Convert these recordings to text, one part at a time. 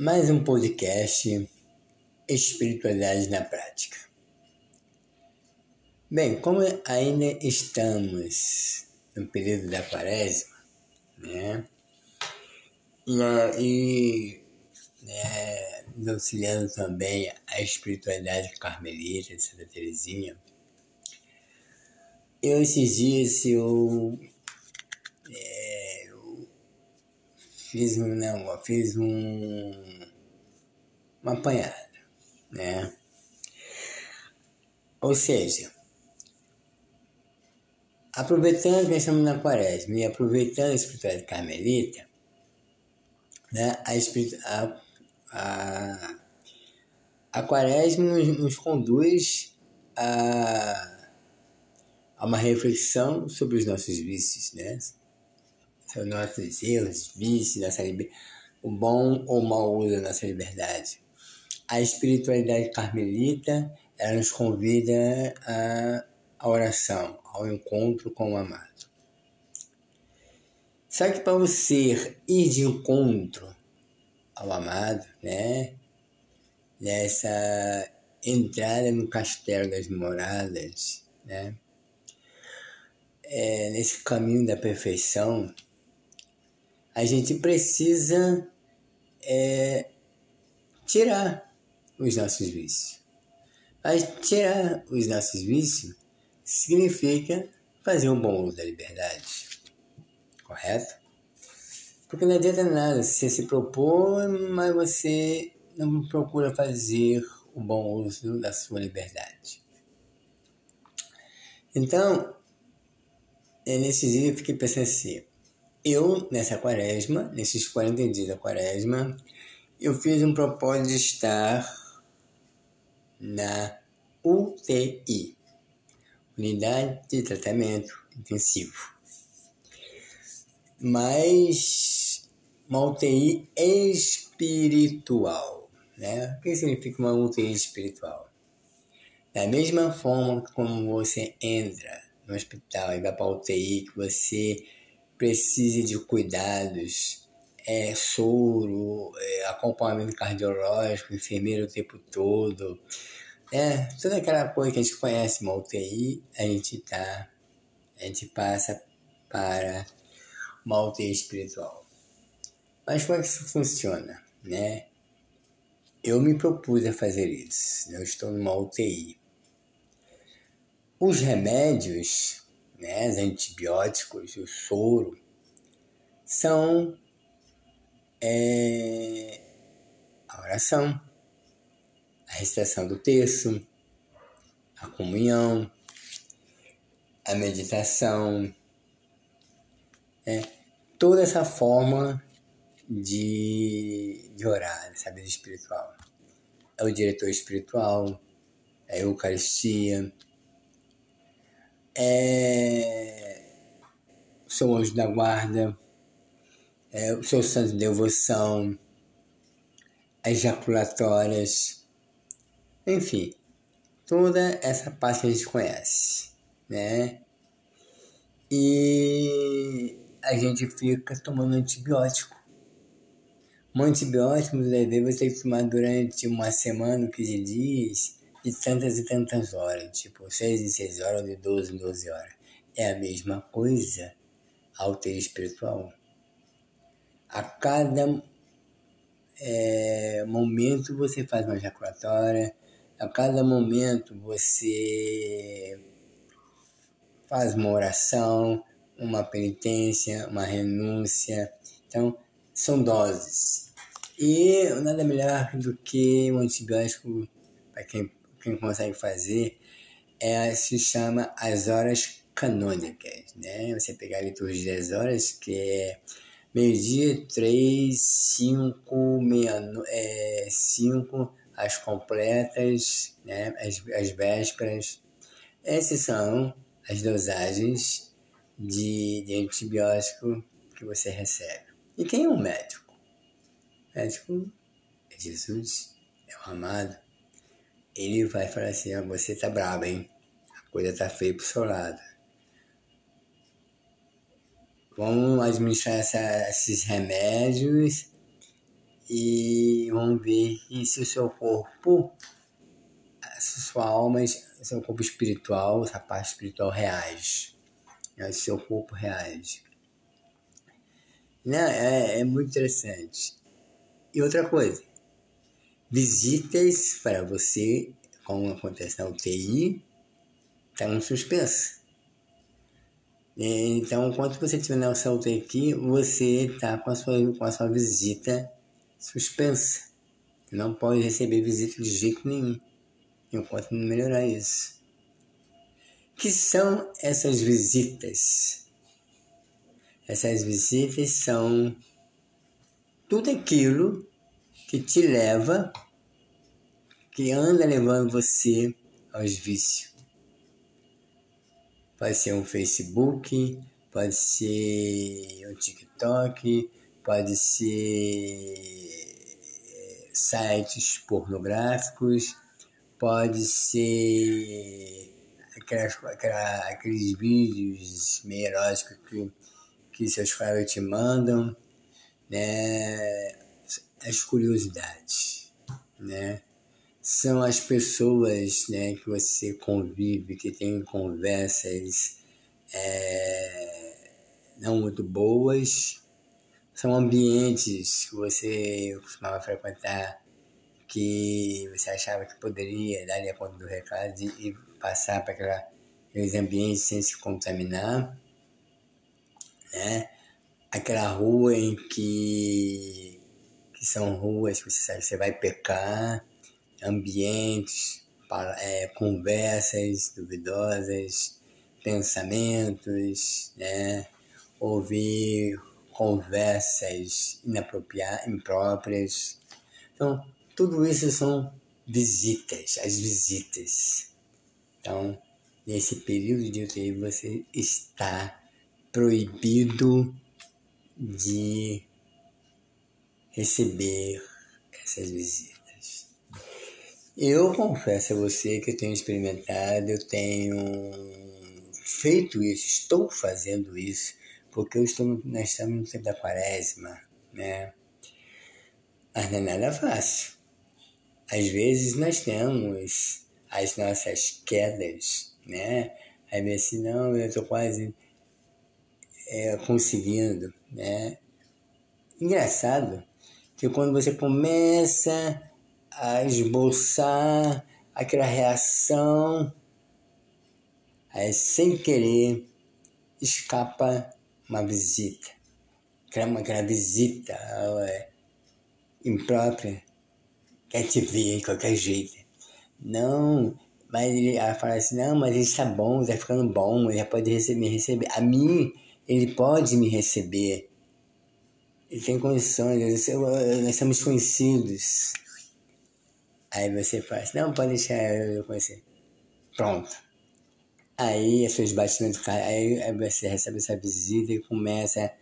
mais um podcast Espiritualidade na Prática. Bem, como ainda estamos no período da quaresma, né? E, né, auxiliando também a espiritualidade carmelita de Santa Teresinha, eu esses dias eu fiz um negócio, fiz um uma apanhada, né? Ou seja, aproveitando que estamos na quaresma e aproveitando a espiritualidade carmelita, né, a, a, a, a quaresma nos, nos conduz a, a uma reflexão sobre os nossos vícios, né? São nossos erros, vícios, nossa o bom ou mau uso da nossa liberdade. A espiritualidade carmelita ela nos convida à oração, ao encontro com o amado. Só que para você ir de encontro ao amado, né? Nessa entrada no castelo das moradas, né? É, nesse caminho da perfeição, a gente precisa é, tirar os nossos vícios. Mas tirar os nossos vícios significa fazer um bom uso da liberdade. Correto? Porque não adianta nada você se propor, mas você não procura fazer o bom uso da sua liberdade. Então, é nesse dia eu fiquei pensando assim, eu, nessa quaresma, nesses 40 dias da quaresma, eu fiz um propósito de estar na UTI, Unidade de Tratamento Intensivo. Mas uma UTI espiritual. Né? O que significa uma UTI espiritual? Da mesma forma como você entra no hospital e vai para a UTI, que você precise de cuidados, é, soro, é, acompanhamento cardiológico, enfermeiro o tempo todo, é, toda aquela coisa que a gente conhece uma UTI, a gente tá, a gente passa para uma UTI espiritual. Mas como é que isso funciona, né? Eu me propus a fazer isso. Eu estou numa UTI. Os remédios né, os antibióticos, o soro, são é, a oração, a recitação do texto, a comunhão, a meditação, né, toda essa forma de, de orar, vida espiritual. É o diretor espiritual, é a Eucaristia, é, o seu anjo da guarda, é, o seu santo de devoção, as ejaculatórias, enfim, toda essa parte que a gente conhece, né? E a gente fica tomando antibiótico. Um antibiótico, você tem que tomar durante uma semana, 15 dias, de tantas e tantas horas, tipo 6 em 6 horas, de 12 em 12 horas. É a mesma coisa ao ter espiritual. A cada é, momento você faz uma ejaculatória, a cada momento você faz uma oração, uma penitência, uma renúncia. Então, são doses. E nada melhor do que um antibiótico para quem quem consegue fazer é, se chama as horas canônicas, né? Você pegar a liturgia das horas, que é meio-dia, três, cinco, meia, é, cinco, as completas, né? as, as vésperas. Essas são as dosagens de, de antibiótico que você recebe. E quem é o médico? O médico é Jesus, é o amado ele vai falar assim, ah, você tá brabo, hein? A coisa tá feia pro seu lado. Vamos administrar essa, esses remédios e vão ver se o seu corpo, se sua alma, seu corpo espiritual, essa parte espiritual reage. Né? Seu corpo reage. Né? É, é muito interessante. E outra coisa, visitas para você, como acontece na UTI, estão suspensas. Então, enquanto você estiver na UTI aqui, você está com, a sua, com a sua visita suspensa. Não pode receber visita de jeito nenhum, enquanto não melhorar isso. que são essas visitas? Essas visitas são tudo aquilo que te leva, que anda levando você aos vícios. Pode ser um Facebook, pode ser um TikTok, pode ser eh, sites pornográficos, pode ser aquelas, aquelas, aqueles vídeos meio eróticos que, que seus pais te mandam, né? As curiosidades, né? São as pessoas né, que você convive, que tem conversas é, não muito boas, são ambientes que você costumava frequentar que você achava que poderia dar a conta do recado e passar para aqueles ambientes sem se contaminar, né? Aquela rua em que, que são ruas que você sabe você vai pecar, ambientes, é, conversas duvidosas, pensamentos, né? Ouvir conversas inapropriadas, impróprias. Então, tudo isso são visitas, as visitas. Então, nesse período de UTI você está proibido de receber essas visitas. Eu confesso a você que eu tenho experimentado, eu tenho feito isso, estou fazendo isso porque eu estou, nós estamos no tempo da quaresma, né? Mas não é nada fácil. Às vezes nós temos as nossas quedas, né? Aí vê assim, não, eu estou quase é, conseguindo, né? Engraçado que quando você começa a esboçar aquela reação, aí sem querer escapa uma visita, aquela, aquela visita é, imprópria, quer te ver de qualquer jeito. Não, mas ele, fala assim, não, mas ele está bom, está ficando bom, ele já pode receber, me receber. A mim, ele pode me receber. Ele tem condições, nós somos conhecidos. Aí você fala assim, não, pode deixar eu conhecer. Pronto. Aí as suas batimentos caem, aí você recebe essa visita e começa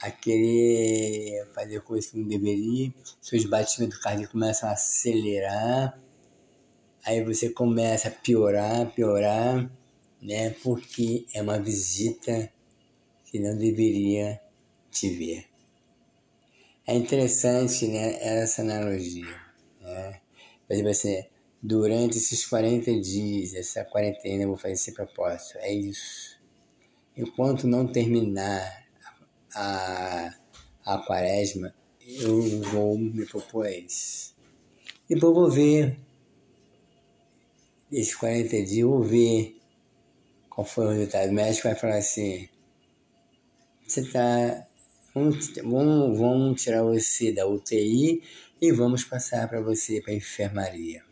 a querer fazer coisas que não deveria, seus batimentos cardíacos começam a acelerar, aí você começa a piorar, piorar, né? Porque é uma visita que não deveria te ver. É interessante, né, essa analogia, né? Por exemplo, assim, durante esses 40 dias, essa quarentena, eu vou fazer esse propósito. É isso. Enquanto não terminar a, a quaresma, eu vou me propor isso. Depois vou ver, esses 40 dias, eu vou ver qual foi o resultado. O médico vai falar assim: você está. Vamos, vamos, vamos tirar você da UTI e vamos passar para você para a enfermaria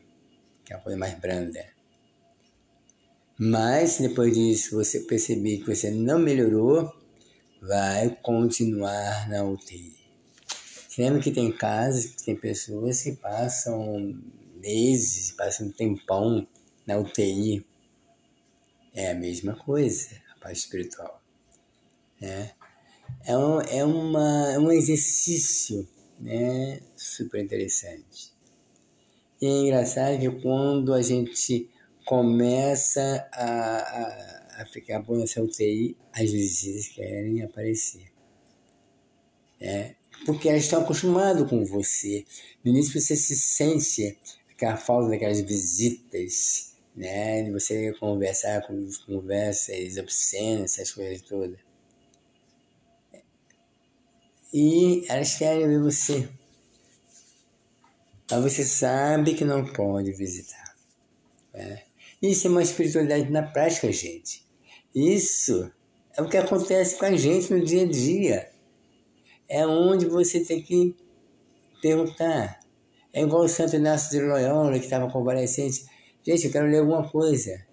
que é uma coisa mais branda. Mas depois disso você perceber que você não melhorou, vai continuar na UTI. lembra que tem casos, que tem pessoas que passam meses, passam um tempão na UTI. É a mesma coisa, a parte espiritual. Né? É, um, é, uma, é um exercício né, super interessante. E é engraçado que quando a gente começa a, a, a ficar bom nessa UTI, as visitas querem aparecer. É, porque elas estão acostumadas com você. No início você se sente aquela falta daquelas visitas, né? De você conversar com conversas obscenas, essas coisas todas. E elas querem ver você. Mas você sabe que não pode visitar. Né? Isso é uma espiritualidade na prática, gente. Isso é o que acontece com a gente no dia a dia. É onde você tem que perguntar. É igual o Santo Inácio de Loyola, que estava convalescente. Gente, eu quero ler alguma coisa.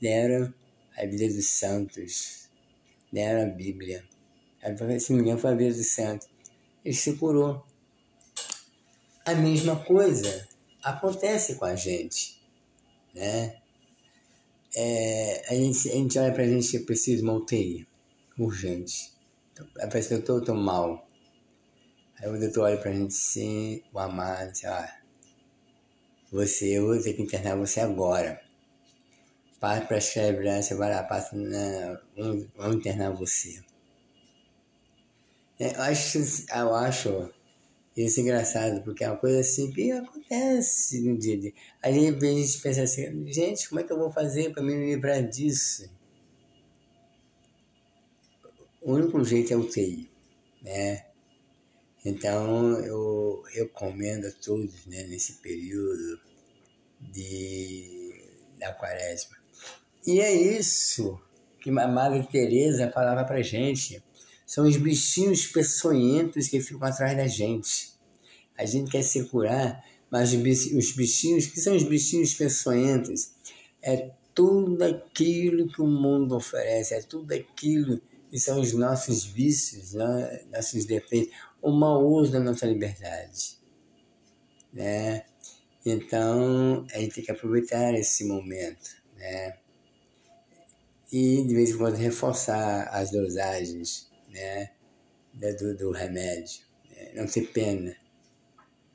Leram a Bíblia dos Santos. Leram a Bíblia. Se não me engano, foi a Bíblia dos Santos. Ele se curou. A mesma coisa acontece com a gente. Né? É, a, gente, a gente olha pra gente e precisa de uma UTI. Urgente. Parece que eu tô, tô mal. Aí o doutor olha pra gente assim, o amado, ó. Você, eu vou ter que internar você agora. Passa pra escrever, você vai lá, passa na. Vamos, vamos internar você. É, eu acho, eu acho isso engraçado, porque é uma coisa assim que acontece no dia a dia. Aí a gente pensa assim, gente, como é que eu vou fazer para me livrar disso? O único jeito é o TI, né? Então eu recomendo a todos, né, nesse período de, da quaresma. E é isso que a Madre Teresa falava pra gente são os bichinhos peçonhentos que ficam atrás da gente. A gente quer se curar, mas os bichinhos, que são os bichinhos peçonhentos? É tudo aquilo que o mundo oferece, é tudo aquilo que são os nossos vícios, né? nossos defeitos, o mau uso da nossa liberdade. Né? Então, a gente tem que aproveitar esse momento, né? E de vez em quando reforçar as dosagens né, do, do remédio. Né? Não ter pena.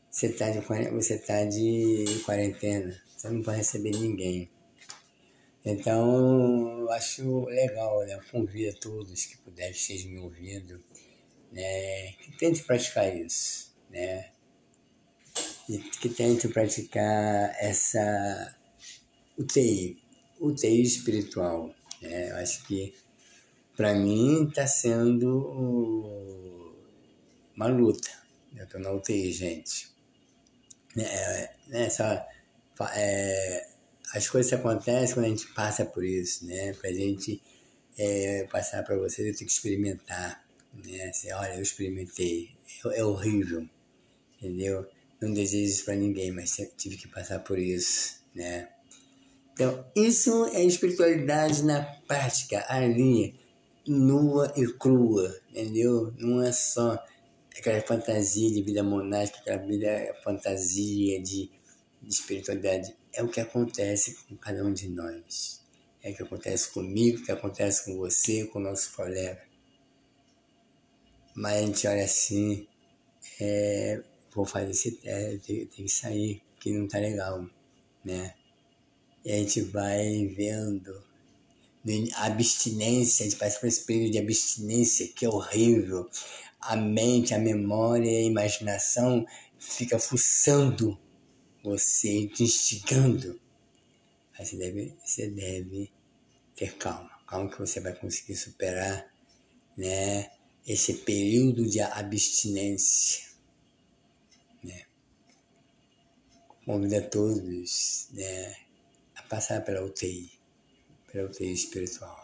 Você está de, você tá de quarentena, você não pode receber ninguém. Então, eu acho legal, né? Eu convido a todos que puderem, estejam me ouvindo, né? que tentem praticar isso, né? E que tentem praticar essa UTI, UTI espiritual. Né? Eu acho que para mim está sendo uma luta. Eu estou na UTI, gente. É, né, só, é, as coisas acontecem quando a gente passa por isso, né? Para a gente é, passar para vocês, eu tenho que experimentar. Né? Assim, olha, eu experimentei, é, é horrível, entendeu? Não desejo isso para ninguém, mas tive que passar por isso, né? Então, isso é espiritualidade na prática, ali nua e crua, entendeu? Não é só aquela fantasia de vida monástica, aquela vida fantasia de, de espiritualidade. É o que acontece com cada um de nós. É o que acontece comigo, o que acontece com você, com o nosso colega. Mas a gente olha assim, é, vou fazer esse teste, tem, tem que sair, que não tá legal, né? E a gente vai vendo a abstinência, a gente passa por esse período de abstinência que é horrível. A mente, a memória, a imaginação fica fuçando você, te instigando. Mas você deve, você deve ter calma. Calma que você vai conseguir superar né, esse período de abstinência. Né. Convido a todos né, a passar pela UTI para o ter espiritual.